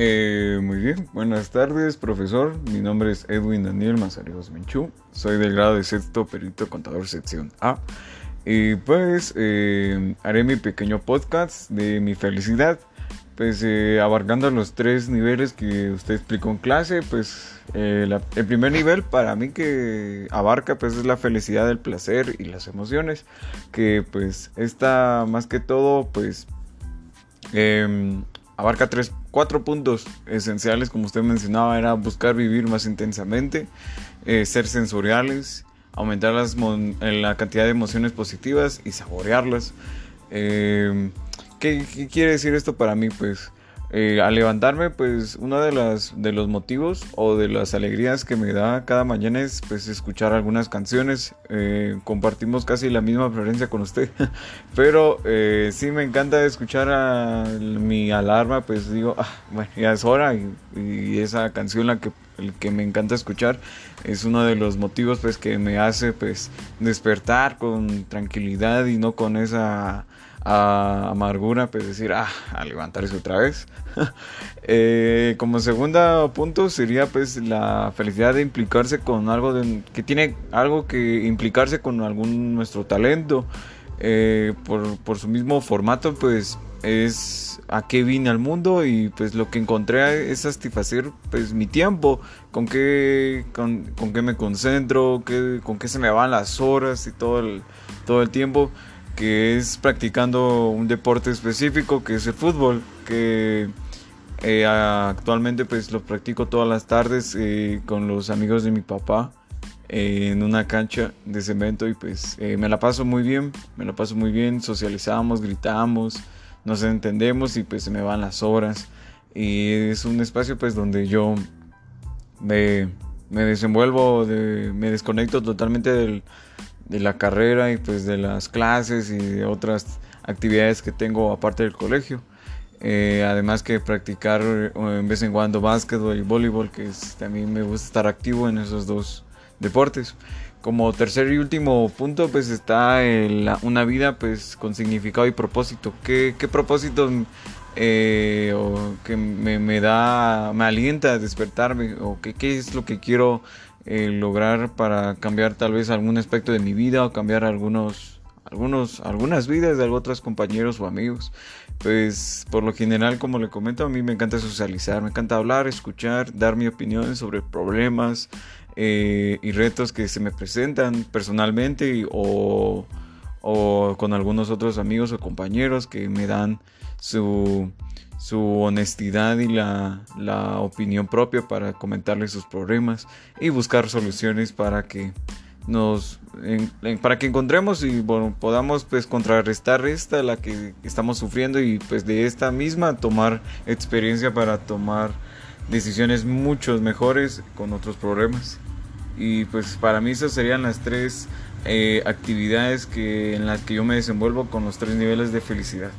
Eh, muy bien, buenas tardes, profesor. Mi nombre es Edwin Daniel Mazariegos Menchú. Soy del grado de sexto perito contador sección A. Y pues eh, haré mi pequeño podcast de mi felicidad. Pues eh, abarcando los tres niveles que usted explicó en clase, pues el primer nivel para mí que abarca pues es la felicidad, el placer y las emociones. Que pues está más que todo pues em, abarca tres, cuatro puntos esenciales, como usted mencionaba, era buscar vivir más intensamente, eh, ser sensoriales, aumentar las la cantidad de emociones positivas y saborearlas. Eh, ¿qué, ¿qué, quiere decir esto para mí? Pues eh, al levantarme, pues uno de, las, de los motivos o de las alegrías que me da cada mañana es pues escuchar algunas canciones. Eh, compartimos casi la misma preferencia con usted, pero eh, sí me encanta escuchar a mi alarma, pues digo, ah, bueno, ya es hora y, y, esa canción la que, el que me encanta escuchar es uno de los motivos pues que me hace pues despertar con tranquilidad y no con esa a amargura, pues decir, ah, a levantarse otra vez. eh, como segundo punto sería pues la felicidad de implicarse con algo de, que tiene algo que implicarse con algún nuestro talento. Eh, por, su mismo formato, pues es a qué vine al mundo y pues lo que encontré es satisfacer pues mi tiempo, con qué, con, con qué me concentro, qué, con qué se me van las horas y todo el, todo el tiempo que es practicando un deporte específico que es el fútbol, que eh, actualmente pues lo practico todas las tardes eh, con los amigos de mi papá eh, en una cancha de cemento y pues me la paso muy bien, me la paso muy bien, socializamos, gritamos, nos entendemos y pues se me van las horas. Y es un espacio pues donde yo me, me desenvuelvo, de, me desconecto totalmente del de la carrera y pues de las clases y de otras actividades que tengo aparte del colegio. Eh, además que practicar eh, en vez en cuando básquetbol y voleibol, que también me gusta estar activo en esos dos deportes. Como tercer y último punto, pues está una vida pues con significado y propósito. ¿Qué, qué propósito eh, que me, me, da, me alienta a despertarme? ¿O qué, qué es lo que quiero lograr para cambiar tal vez algún aspecto de mi vida o cambiar algunos, algunos, algunas vidas de otros compañeros o amigos. Pues por lo general, como le comento, a mí me encanta socializar, me encanta hablar, escuchar, dar mi opinión sobre problemas eh, y retos que se me presentan personalmente o, o con algunos otros amigos o compañeros que me dan su su honestidad y la, la, opinión propia para comentarles sus problemas y buscar soluciones para que nos para que encontremos y podamos pues contrarrestar esta la que estamos sufriendo y pues de esta misma tomar experiencia para tomar decisiones mucho mejores con otros problemas y pues para mí esas serían las tres eh, actividades que en las que yo me desenvuelvo con los tres niveles de felicidad